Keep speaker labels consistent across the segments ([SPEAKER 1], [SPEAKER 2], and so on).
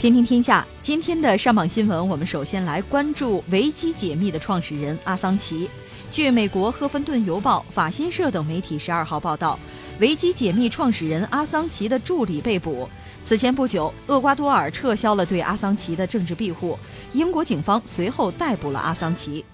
[SPEAKER 1] 天听天下，今天的上榜新闻，我们首先来关注维基解密的创始人阿桑奇。据美国《赫芬顿邮报》、法新社等媒体十二号报道，维基解密创始人阿桑奇的助理被捕。此前不久，厄瓜多尔撤销了对阿桑奇的政治庇护，英国警方随后逮捕了阿桑奇。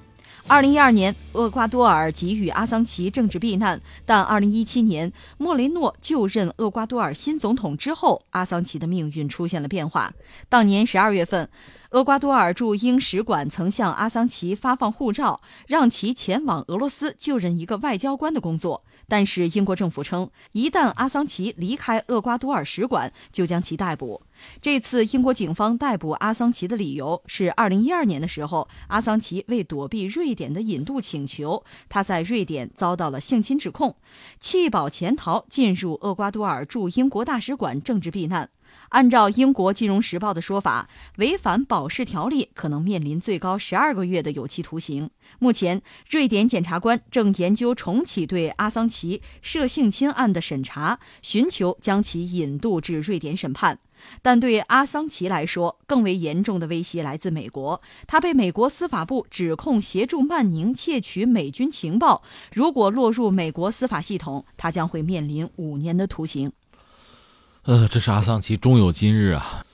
[SPEAKER 1] 二零一二年，厄瓜多尔给予阿桑奇政治避难，但二零一七年莫雷诺就任厄瓜多尔新总统之后，阿桑奇的命运出现了变化。当年十二月份，厄瓜多尔驻英使馆曾向阿桑奇发放护照，让其前往俄罗斯就任一个外交官的工作。但是英国政府称，一旦阿桑奇离开厄瓜多尔使馆，就将其逮捕。这次英国警方逮捕阿桑奇的理由是，二零一二年的时候，阿桑奇为躲避瑞典的引渡请求，他在瑞典遭到了性侵指控，弃保潜逃，进入厄瓜多尔驻英国大使馆政治避难。按照英国《金融时报》的说法，违反保释条例可能面临最高十二个月的有期徒刑。目前，瑞典检察官正研究重启对阿桑奇涉性侵案的审查，寻求将其引渡至瑞典审判。但对阿桑奇来说，更为严重的威胁来自美国。他被美国司法部指控协助曼宁窃取美军情报，如果落入美国司法系统，他将会面临五年的徒刑。
[SPEAKER 2] 呃，这是阿桑奇终有今日啊！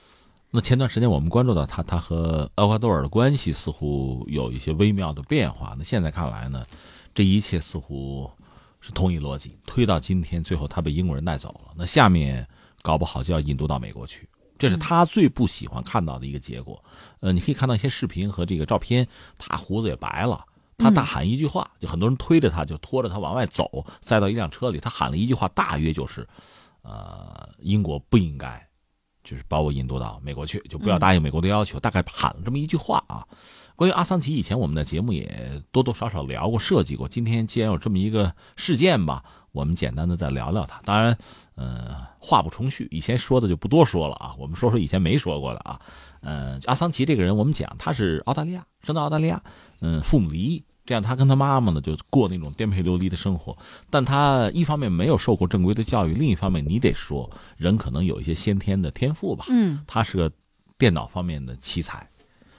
[SPEAKER 2] 那前段时间我们关注到他，他和厄瓜多尔的关系似乎有一些微妙的变化。那现在看来呢，这一切似乎是同一逻辑，推到今天，最后他被英国人带走了。那下面搞不好就要引渡到美国去，这是他最不喜欢看到的一个结果。呃，你可以看到一些视频和这个照片，他胡子也白了，他大喊一句话，就很多人推着他，就拖着他往外走，塞到一辆车里，他喊了一句话，大约就是。呃，英国不应该，就是把我引渡到美国去，就不要答应美国的要求。大概喊了这么一句话啊。关于阿桑奇，以前我们的节目也多多少少聊过、涉及过。今天既然有这么一个事件吧，我们简单的再聊聊他。当然，呃，话不重叙，以前说的就不多说了啊。我们说说以前没说过的啊。呃，阿桑奇这个人，我们讲他是澳大利亚，生在澳大利亚，嗯，父母离异。这样，他跟他妈妈呢就过那种颠沛流离的生活。但他一方面没有受过正规的教育，另一方面你得说，人可能有一些先天的天赋吧。
[SPEAKER 1] 嗯，
[SPEAKER 2] 他是个电脑方面的奇才，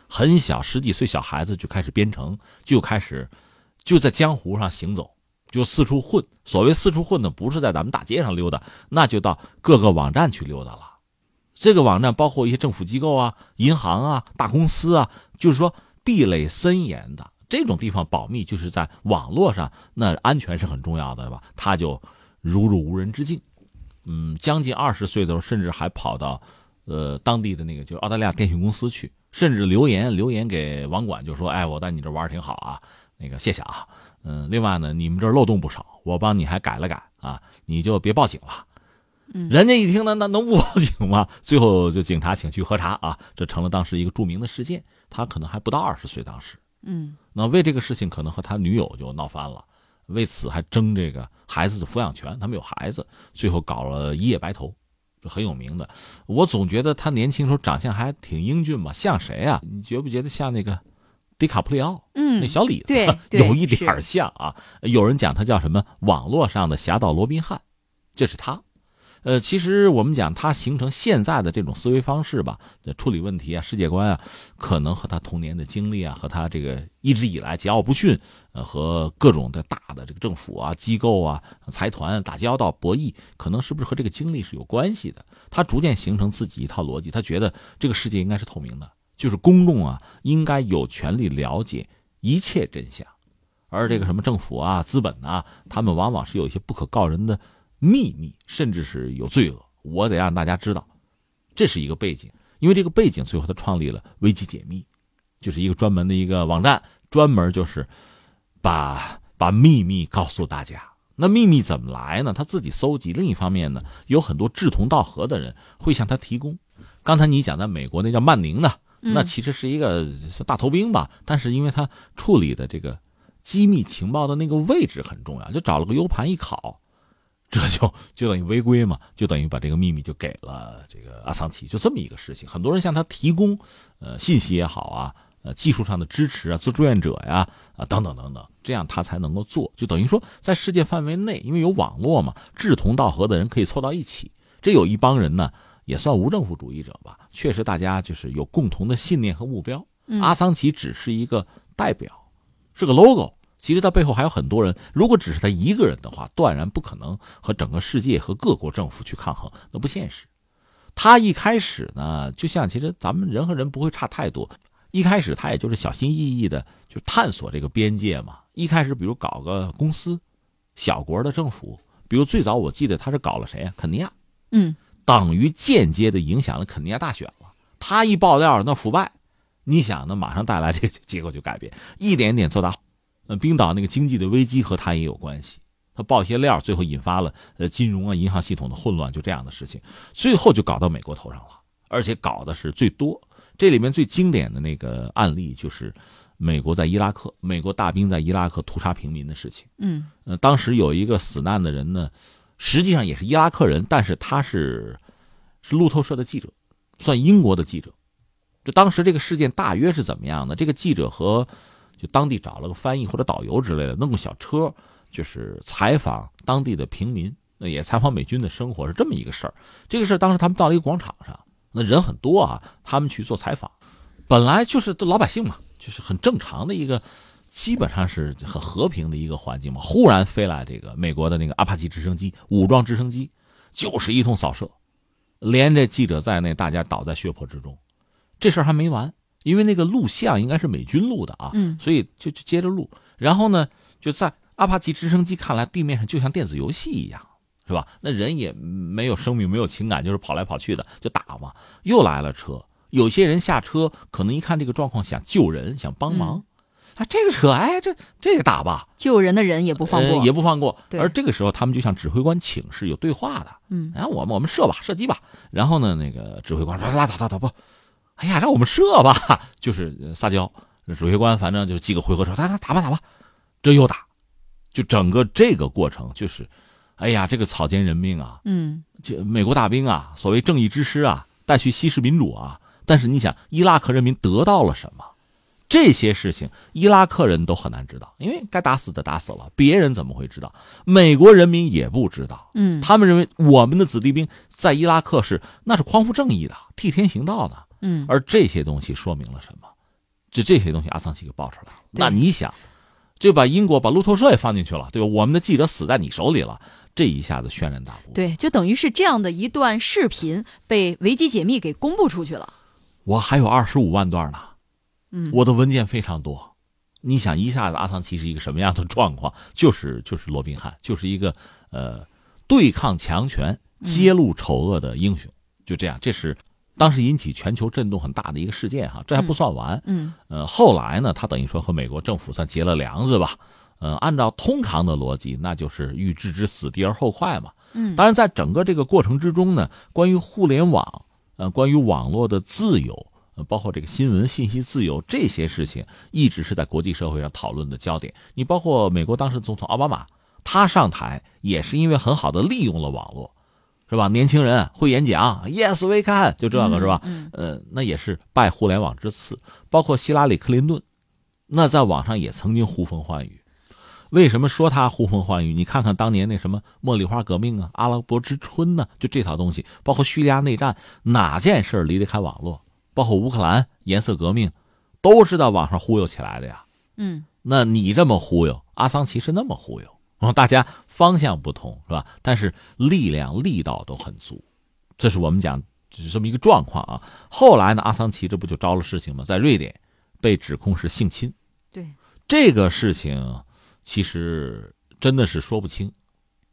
[SPEAKER 2] 很小十几岁小孩子就开始编程，就开始就在江湖上行走，就四处混。所谓四处混呢，不是在咱们大街上溜达，那就到各个网站去溜达了。这个网站包括一些政府机构啊、银行啊、大公司啊，就是说壁垒森严的。这种地方保密就是在网络上，那安全是很重要的，对吧？他就如入无人之境，嗯，将近二十岁的时候，甚至还跑到，呃，当地的那个就是澳大利亚电信公司去，甚至留言留言给网管，就说：“哎，我在你这玩挺好啊，那个谢谢啊，嗯，另外呢，你们这漏洞不少，我帮你还改了改啊，你就别报警了。”
[SPEAKER 1] 嗯，
[SPEAKER 2] 人家一听，那那能不报警吗？最后就警察请去喝茶啊，这成了当时一个著名的事件。他可能还不到二十岁，当时。
[SPEAKER 1] 嗯，
[SPEAKER 2] 那为这个事情可能和他女友就闹翻了，为此还争这个孩子的抚养权。他们有孩子，最后搞了一夜白头，就很有名的。我总觉得他年轻时候长相还挺英俊嘛，像谁啊？你觉不觉得像那个迪卡普里奥？
[SPEAKER 1] 嗯，
[SPEAKER 2] 那小李子，
[SPEAKER 1] 对，
[SPEAKER 2] 有一点像啊。有人讲他叫什么？网络上的侠盗罗宾汉，这是他。呃，其实我们讲他形成现在的这种思维方式吧，处理问题啊、世界观啊，可能和他童年的经历啊，和他这个一直以来桀骜不驯，呃，和各种的大的这个政府啊、机构啊、财团打交道、博弈，可能是不是和这个经历是有关系的？他逐渐形成自己一套逻辑，他觉得这个世界应该是透明的，就是公众啊应该有权利了解一切真相，而这个什么政府啊、资本啊，他们往往是有一些不可告人的。秘密，甚至是有罪恶，我得让大家知道，这是一个背景。因为这个背景，最后他创立了危机解密，就是一个专门的一个网站，专门就是把把秘密告诉大家。那秘密怎么来呢？他自己搜集。另一方面呢，有很多志同道合的人会向他提供。刚才你讲在美国那叫曼宁的，那其实是一个大头兵吧，但是因为他处理的这个机密情报的那个位置很重要，就找了个 U 盘一拷。这就就等于违规嘛，就等于把这个秘密就给了这个阿桑奇，就这么一个事情。很多人向他提供，呃，信息也好啊，呃，技术上的支持啊，做志愿者呀，啊，等等等等，这样他才能够做。就等于说，在世界范围内，因为有网络嘛，志同道合的人可以凑到一起。这有一帮人呢，也算无政府主义者吧。确实，大家就是有共同的信念和目标。
[SPEAKER 1] 嗯
[SPEAKER 2] 阿桑奇只是一个代表，是个 logo。其实他背后还有很多人。如果只是他一个人的话，断然不可能和整个世界和各国政府去抗衡，那不现实。他一开始呢，就像其实咱们人和人不会差太多。一开始他也就是小心翼翼的，就探索这个边界嘛。一开始比如搞个公司，小国的政府，比如最早我记得他是搞了谁呀、肯尼亚，
[SPEAKER 1] 嗯
[SPEAKER 2] 等于间接的影响了肯尼亚大选了。他一爆料，那腐败，你想那？马上带来这个结果就改变，一点点做大。呃，冰岛那个经济的危机和他也有关系，他爆一些料，最后引发了呃金融啊、银行系统的混乱，就这样的事情，最后就搞到美国头上了，而且搞的是最多。这里面最经典的那个案例就是美国在伊拉克，美国大兵在伊拉克屠杀平民的事情。
[SPEAKER 1] 嗯
[SPEAKER 2] 呃，当时有一个死难的人呢，实际上也是伊拉克人，但是他是是路透社的记者，算英国的记者。就当时这个事件大约是怎么样的？这个记者和就当地找了个翻译或者导游之类的，弄个小车，就是采访当地的平民，那也采访美军的生活，是这么一个事儿。这个事儿当时他们到了一个广场上，那人很多啊，他们去做采访，本来就是老百姓嘛，就是很正常的一个。基本上是很和平的一个环境嘛，忽然飞来这个美国的那个阿帕奇直升机，武装直升机，就是一通扫射，连着记者在内，大家倒在血泊之中。这事儿还没完，因为那个录像应该是美军录的啊，
[SPEAKER 1] 嗯
[SPEAKER 2] 所以就就接着录。然后呢，就在阿帕奇直升机看来，地面上就像电子游戏一样，是吧？那人也没有生命，没有情感，就是跑来跑去的，就打嘛。又来了车，有些人下车，可能一看这个状况，想救人，想帮忙。啊，这个车，哎，这这个打吧，
[SPEAKER 1] 救人的人也不放过，
[SPEAKER 2] 呃也不放过。而这个时候，他们就向指挥官请示，有对话的。
[SPEAKER 1] 嗯
[SPEAKER 2] 然后我们我们射吧，射击吧。然后呢，那个指挥官说拉倒拉倒不，哎呀，让我们射吧，就是呃撒娇。指挥官反正就几个回合说，打打打吧打吧，这又打，就整个这个过程就是，哎呀，这个草菅人命啊，
[SPEAKER 1] 嗯
[SPEAKER 2] 这美国大兵啊，所谓正义之师啊，带去稀释民主啊。但是你想，伊拉克人民得到了什么？这些事情，伊拉克人都很难知道，因为该打死的打死了，别人怎么会知道？美国人民也不知道，
[SPEAKER 1] 嗯
[SPEAKER 2] 他们认为我们的子弟兵在伊拉克是那是匡扶正义的、替天行道的，
[SPEAKER 1] 嗯
[SPEAKER 2] 而这些东西说明了什么？就这些东西，阿桑奇给爆出来了。那你想，就把英国把路透社也放进去了，对吧？我们的记者死在你手里了，这一下子轩然大波。
[SPEAKER 1] 对，就等于是这样的一段视频被维基解密给公布出去了。
[SPEAKER 2] 我还有二十五万段呢，
[SPEAKER 1] 嗯，
[SPEAKER 2] 我的文件非常多。你想一下子阿桑奇是一个什么样的状况？就是就是罗宾汉，就是一个呃对抗强权、揭露丑恶的英雄，就这样。这是当时引起全球震动很大的一个事件哈。这还不算完，
[SPEAKER 1] 嗯
[SPEAKER 2] 呃，后来呢，他等于说和美国政府算结了梁子吧。呃，按照通常的逻辑，那就是欲置之死地而后快嘛。
[SPEAKER 1] 嗯，
[SPEAKER 2] 当然，在整个这个过程之中呢，关于互联网，呃，关于网络的自由，呃，包括这个新闻信息自由这些事情，一直是在国际社会上讨论的焦点。你包括美国当时总统奥巴马，他上台也是因为很好的利用了网络，是吧？年轻人会演讲，Yes we can，就这个是吧？
[SPEAKER 1] 嗯
[SPEAKER 2] 呃，那也是拜互联网之赐。包括希拉里·克林顿，那在网上也曾经呼风唤雨。为什么说他呼风唤雨？你看看当年那什么茉莉花革命啊、阿拉伯之春呢、就这套东西，包括叙利亚内战，哪件事离得开网络？包括乌克兰颜色革命，都是在网上忽悠起来的呀。
[SPEAKER 1] 嗯
[SPEAKER 2] 那你这么忽悠，阿桑奇是那么忽悠，然后大家方向不同是吧？但是力量力道都很足，这是我们讲只是这么一个状况啊。后来呢，阿桑奇这不就招了事情吗？在瑞典被指控是性侵，
[SPEAKER 1] 对，
[SPEAKER 2] 这个事情其实真的是说不清，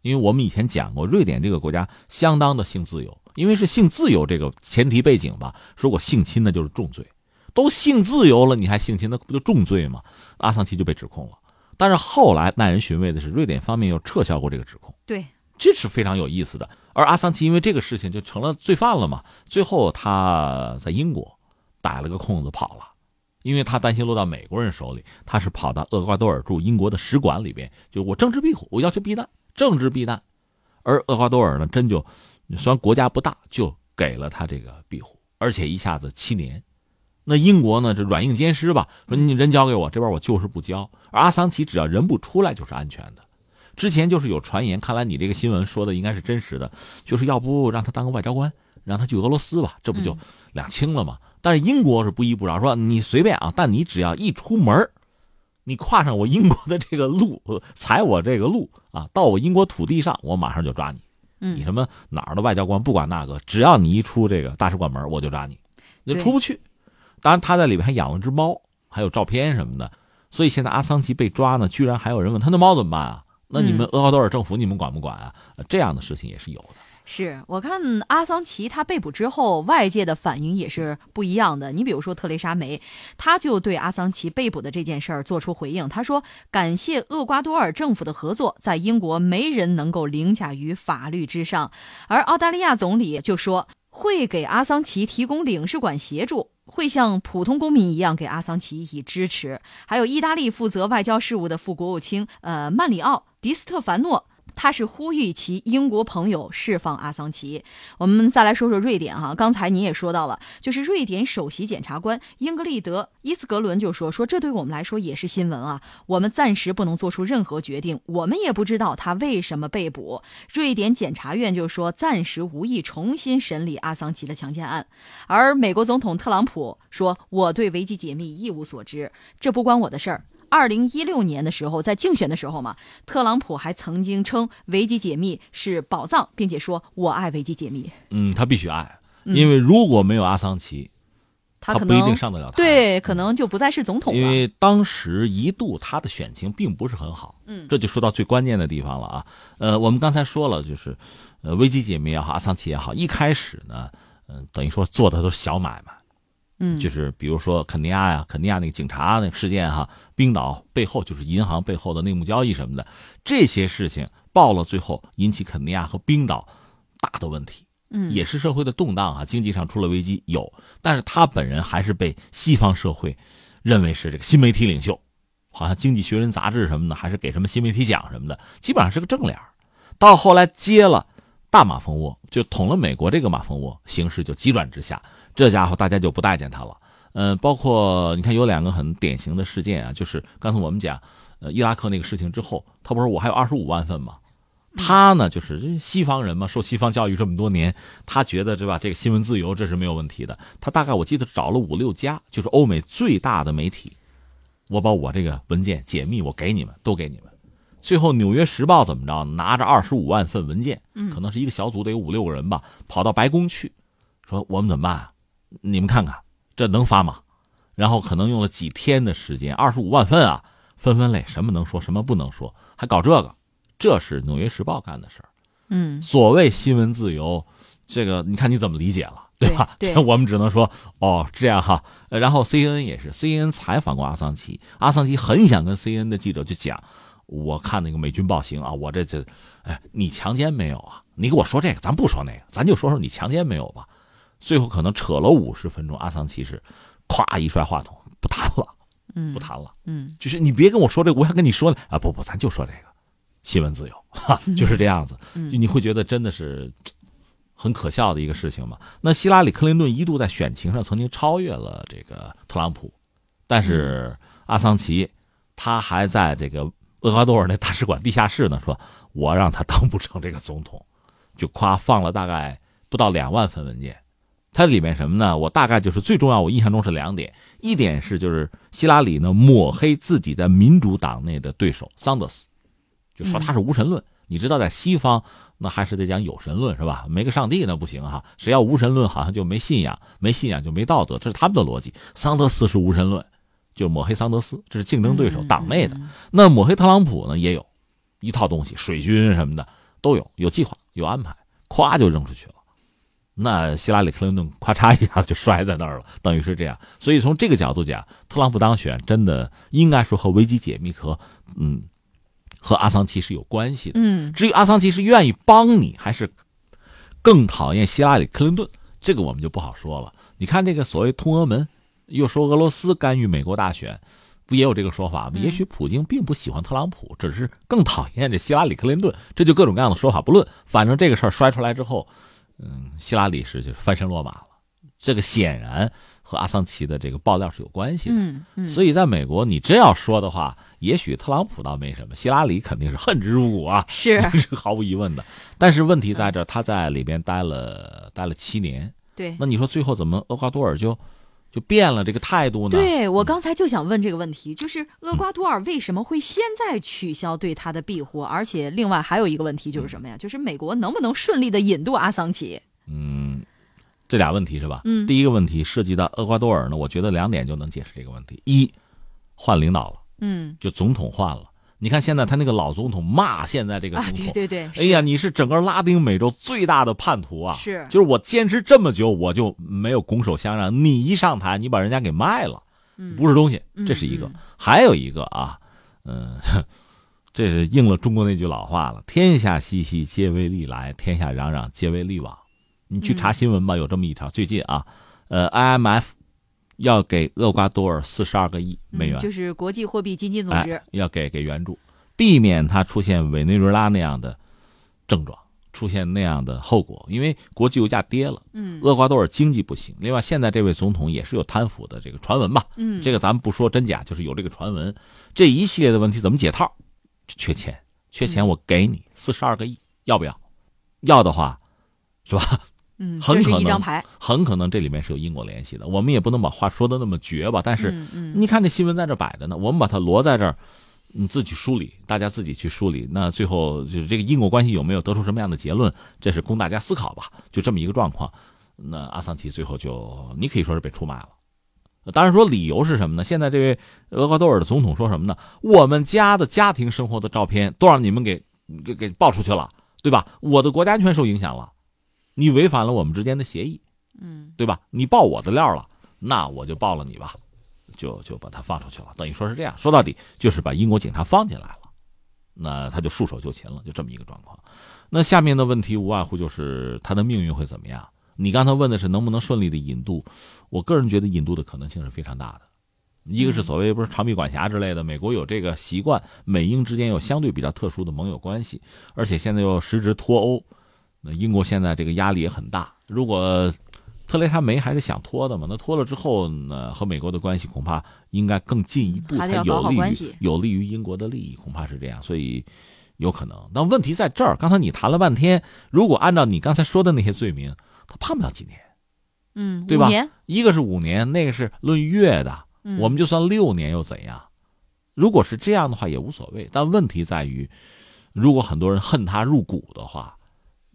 [SPEAKER 2] 因为我们以前讲过，瑞典这个国家相当的性自由，因为是性自由这个前提背景吧，如果性侵那就是重罪，都性自由了，你还性侵，那不就重罪吗？阿桑奇就被指控了，但是后来耐人寻味的是，瑞典方面又撤销过这个指控。
[SPEAKER 1] 对，
[SPEAKER 2] 这是非常有意思的。而阿桑奇因为这个事情就成了罪犯了嘛，最后他在英国逮了个空子跑了，因为他担心落到美国人手里，他是跑到厄瓜多尔驻英国的使馆里边，就我政治庇护，我要求避难，政治避难。而厄瓜多尔呢，真就虽然国家不大，就给了他这个庇护，而且一下子七年。那英国呢，这软硬兼施吧，说你人交给我，这边我就是不交。而阿桑奇只要人不出来，就是安全的。之前就是有传言，看来你这个新闻说的应该是真实的，就是要不让他当个外交官，让他去俄罗斯吧，这不就两清了吗？但是英国是不依不饶，说你随便啊，但你只要一出门你跨上我英国的这个路，踩我这个路啊，到我英国土地上，我马上就抓你。你什么哪儿的外交官不管那个，只要你一出这个大使馆门，我就抓你，你出不去。当然他在里面还养了只猫，还有照片什么的。所以现在阿桑奇被抓呢，居然还有人问他那猫怎么办啊？那你们厄瓜多尔政府你们管不管啊？这样的事情也是有的。
[SPEAKER 1] 是我看阿桑奇他被捕之后，外界的反应也是不一样的。你比如说特蕾莎梅，他就对阿桑奇被捕的这件事儿做出回应，他说：“感谢厄瓜多尔政府的合作，在英国没人能够凌驾于法律之上。”而澳大利亚总理就说会给阿桑奇提供领事馆协助，会像普通公民一样给阿桑奇以支持。还有意大利负责外交事务的副国务卿呃曼里奥·迪斯特凡诺。他是呼吁其英国朋友释放阿桑奇。我们再来说说瑞典哈，刚才你也说到了，就是瑞典首席检察官英格丽德·伊斯格伦就说说，这对我们来说也是新闻啊。我们暂时不能做出任何决定，我们也不知道他为什么被捕。瑞典检察院就说暂时无意重新审理阿桑奇的强奸案。而美国总统特朗普说，我对维基解密一无所知，这不关我的事儿。二零一六年的时候，在竞选的时候嘛，特朗普还曾经称维基解密是宝藏，并且说我爱维基解密。
[SPEAKER 2] 嗯，他必须爱，因为如果没有阿桑奇，他不一定上得了台。
[SPEAKER 1] 对，可能就不再是总统了。
[SPEAKER 2] 因为当时一度他的选情并不是很好。
[SPEAKER 1] 嗯，
[SPEAKER 2] 这就说到最关键的地方了啊。呃，我们刚才说了，就是呃，维基解密也好，阿桑奇也好，一开始呢，嗯，等于说做的都是小买卖。
[SPEAKER 1] 嗯，
[SPEAKER 2] 就是比如说肯尼亚呀，肯尼亚那个警察那个事件哈，冰岛背后就是银行背后的内幕交易什么的，这些事情爆了，最后引起肯尼亚和冰岛大的问题，
[SPEAKER 1] 嗯，
[SPEAKER 2] 也是社会的动荡啊，经济上出了危机有，但是他本人还是被西方社会认为是这个新媒体领袖，好像《经济学人》杂志什么的还是给什么新媒体奖什么的，基本上是个正脸到后来接了大马蜂窝，就捅了美国这个马蜂窝，形势就急转直下。这家伙大家就不待见他了，嗯，包括你看有两个很典型的事件啊，就是刚才我们讲，呃，伊拉克那个事情之后，他不是我还有二十五万份吗？他呢就是西方人嘛，受西方教育这么多年，他觉得对吧？这个新闻自由这是没有问题的。他大概我记得找了五六家，就是欧美最大的媒体，我把我这个文件解密，我给你们，都给你们。最后《纽约时报》怎么着？拿着二十五万份文件，可能是一个小组得有五六个人吧，跑到白宫去，说我们怎么办啊？你们看看，这能发吗？然后可能用了几天的时间，二十五万份啊，分分类，什么能说，什么不能说，还搞这个，这是《纽约时报》干的事儿。
[SPEAKER 1] 嗯，
[SPEAKER 2] 所谓新闻自由，这个你看你怎么理解了，
[SPEAKER 1] 对
[SPEAKER 2] 吧？
[SPEAKER 1] 对，
[SPEAKER 2] 我们只能说哦，这样哈。然后 C N 也是，C N 采访过阿桑奇，阿桑奇很想跟 C N 的记者就讲，我看那个美军暴行啊，我这这，哎，你强奸没有啊？你给我说这个，咱不说那个，咱就说说你强奸没有吧。最后可能扯了五十分钟，阿桑奇是，咵一摔话筒，不谈了，
[SPEAKER 1] 嗯，
[SPEAKER 2] 不谈了，
[SPEAKER 1] 嗯，
[SPEAKER 2] 就是你别跟我说这个，我想跟你说呢啊，不不，咱就说这个，新闻自由，哈，就是这样子，就你会觉得真的是很可笑的一个事情嘛？那希拉里·克林顿一度在选情上曾经超越了这个特朗普，但是阿桑奇他还在这个厄瓜多尔那大使馆地下室呢，说我让他当不成这个总统，就夸放了大概不到两万份文件。它里面什么呢？我大概就是最重要，我印象中是两点。一点是就是希拉里呢抹黑自己在民主党内的对手桑德斯，就说他是无神论。你知道在西方那还是得讲有神论是吧？没个上帝那不行哈。谁要无神论，好像就没信仰，没信仰就没道德，这是他们的逻辑。桑德斯是无神论，就抹黑桑德斯，这是竞争对手党内的。那抹黑特朗普呢，也有一套东西，水军什么的都有，有计划，有安排，咵就扔出去了。那希拉里·克林顿咔嚓一下就摔在那儿了，等于是这样。所以从这个角度讲，特朗普当选真的应该说和危机解密和嗯和阿桑奇是有关系的。
[SPEAKER 1] 嗯，
[SPEAKER 2] 至于阿桑奇是愿意帮你，还是更讨厌希拉里·克林顿，这个我们就不好说了。你看这个所谓通俄门，又说俄罗斯干预美国大选，不也有这个说法吗？也许普京并不喜欢特朗普，只是更讨厌这希拉里·克林顿。这就各种各样的说法不论，反正这个事儿摔出来之后。嗯，希拉里是就翻身落马了，这个显然和阿桑奇的这个爆料是有关系的。
[SPEAKER 1] 嗯嗯，
[SPEAKER 2] 所以在美国，你真要说的话，也许特朗普倒没什么，希拉里肯定是恨之入骨啊，
[SPEAKER 1] 是
[SPEAKER 2] 是毫无疑问的。但是问题在这，他在里边待了待了七年，
[SPEAKER 1] 对。
[SPEAKER 2] 那你说最后怎么厄瓜多尔就就变了这个态度呢？
[SPEAKER 1] 对我刚才就想问这个问题，就是厄瓜多尔为什么会现在取消对他的庇护？而且另外还有一个问题就是什么呀？就是美国能不能顺利的引渡阿桑奇？
[SPEAKER 2] 嗯，这俩问题是吧？
[SPEAKER 1] 嗯，
[SPEAKER 2] 第一个问题涉及到厄瓜多尔呢，我觉得两点就能解释这个问题：一，换领导了，
[SPEAKER 1] 嗯，
[SPEAKER 2] 就总统换了。你看现在他那个老总统骂现在这个总统，
[SPEAKER 1] 对对对，
[SPEAKER 2] 哎呀，你是整个拉丁美洲最大的叛徒啊！
[SPEAKER 1] 是，
[SPEAKER 2] 就是我坚持这么久，我就没有拱手相让。你一上台，你把人家给卖了，不是东西，这是一个。还有一个啊，嗯，这是应了中国那句老话了：“天下熙熙，皆为利来；天下攘攘，皆为利往。”你去查新闻吧，有这么一条。最近啊，呃，IMF。要给厄瓜多尔四十二个亿美元，
[SPEAKER 1] 就是国际货币基金组织
[SPEAKER 2] 要给给援助，避免它出现委内瑞拉那样的症状，出现那样的后果。因为国际油价跌了，
[SPEAKER 1] 嗯，
[SPEAKER 2] 厄瓜多尔经济不行。另外，现在这位总统也是有贪腐的这个传闻吧，
[SPEAKER 1] 嗯，
[SPEAKER 2] 这个咱们不说真假，就是有这个传闻。这一系列的问题怎么解套？缺钱，缺钱，我给你四十二个亿，要不要？要的话，是吧？
[SPEAKER 1] 嗯，
[SPEAKER 2] 很可能很可能这里面是有因果联系的。我们也不能把话说的那么绝吧，但是，你看这新闻在这摆着呢，我们把它摞在这儿，你自己梳理，大家自己去梳理。那最后就是这个因果关系有没有得出什么样的结论，这是供大家思考吧。就这么一个状况，那阿桑奇最后就你可以说是被出卖了。当然说理由是什么呢？现在这位厄瓜多尔的总统说什么呢？我们家的家庭生活的照片都让你们给给给爆出去了，对吧？我的国家安全受影响了。你违反了我们之间的协议，
[SPEAKER 1] 嗯，
[SPEAKER 2] 对吧？你爆我的料了，那我就爆了你吧，就就把他放出去了。等于说是这样，说到底就是把英国警察放进来了，那他就束手就擒了，就这么一个状况。那下面的问题无外乎就是他的命运会怎么样？你刚才问的是能不能顺利的引渡，我个人觉得引渡的可能性是非常大的。一个是所谓不是长臂管辖之类的，美国有这个习惯，美英之间有相对比较特殊的盟友关系，而且现在又实质脱欧。那英国现在这个压力也很大，如果特蕾莎梅还是想拖的嘛，那拖了之后呢，和美国的关系恐怕应该更进一步，才有利于有利于英国的利益，恐怕是这样，所以有可能。但问题在这儿，刚才你谈了半天，如果按照你刚才说的那些罪名，他判不了几年，
[SPEAKER 1] 嗯，
[SPEAKER 2] 对吧？一个是五年，那个是论月的，我们就算六年又怎样？如果是这样的话也无所谓，但问题在于，如果很多人恨他入骨的话。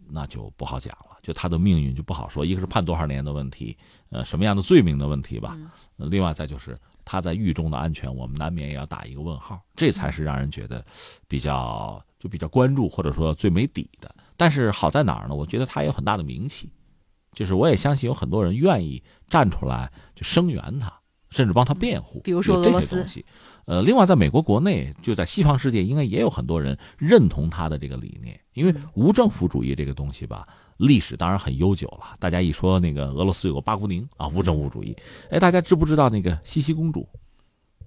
[SPEAKER 2] 那就不好讲了，就他的命运就不好说。一个是判多少年的问题，呃，什么样的罪名的问题吧。另外再就是他在狱中的安全，我们难免也要打一个问号。这才是让人觉得比较就比较关注，或者说最没底的。但是好在哪儿呢？我觉得他有很大的名气，就是我也相信有很多人愿意站出来就声援他，甚至帮他辩护。
[SPEAKER 1] 比如说俄罗斯。
[SPEAKER 2] 呃，另外，在美国国内，就在西方世界，应该也有很多人认同他的这个理念。因为无政府主义这个东西吧，历史当然很悠久了。大家一说那个俄罗斯有个巴古宁啊，无政府主义。哎，大家知不知道那个西西公主？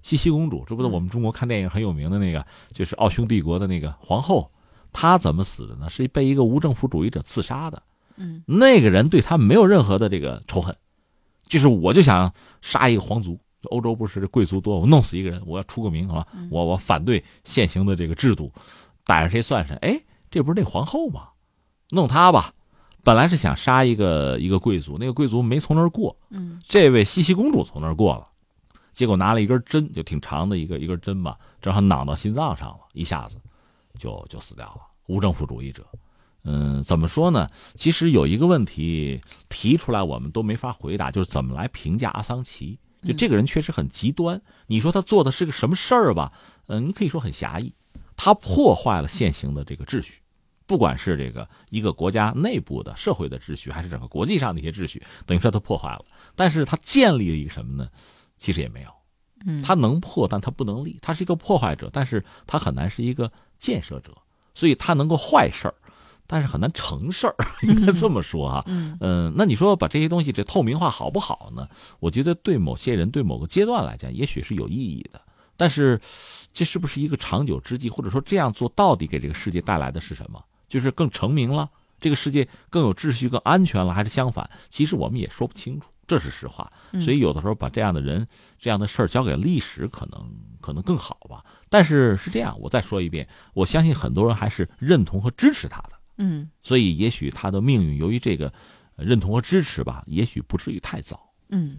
[SPEAKER 2] 西西公主，这不是我们中国看电影很有名的那个，就是奥匈帝国的那个皇后。她怎么死的呢？是被一个无政府主义者刺杀的。
[SPEAKER 1] 嗯，
[SPEAKER 2] 那个人对她没有任何的这个仇恨，就是我就想杀一个皇族。欧洲不是贵族多，我弄死一个人，我要出个名啊！我我反对现行的这个制度，逮着谁算谁。哎，这不是那皇后吗？弄她吧！本来是想杀一个一个贵族，那个贵族没从那儿过。
[SPEAKER 1] 嗯，
[SPEAKER 2] 这位西西公主从那儿过了，结果拿了一根针，就挺长的一个一根针吧，正好攮到心脏上了，一下子就就死掉了。无政府主义者，嗯，怎么说呢？其实有一个问题提出来，我们都没法回答，就是怎么来评价阿桑奇。就这个人确实很极端，你说他做的是个什么事儿吧？嗯，你可以说很狭义，他破坏了现行的这个秩序，不管是这个一个国家内部的社会的秩序，还是整个国际上的一些秩序，等于说他破坏了。但是他建立了一个什么呢？其实也没有，
[SPEAKER 1] 嗯，
[SPEAKER 2] 他能破，但他不能立。他是一个破坏者，但是他很难是一个建设者，所以他能够坏事儿。但是很难成事儿，应该这么说。哈嗯，那你说把这些东西这透明化好不好呢？我觉得对某些人、对某个阶段来讲，也许是有意义的。但是这是不是一个长久之计，或者说这样做到底给这个世界带来的是什么？就是更成名了，这个世界更有秩序、更安全了，还是相反？其实我们也说不清楚。这是实话。所以有的时候把这样的人、这样的事儿交给历史，可能可能更好吧。但是是这样，我再说一遍，我相信很多人还是认同和支持他的。所以也许他的命运由于这个认同和支持吧，也许不至于太早。
[SPEAKER 1] 嗯。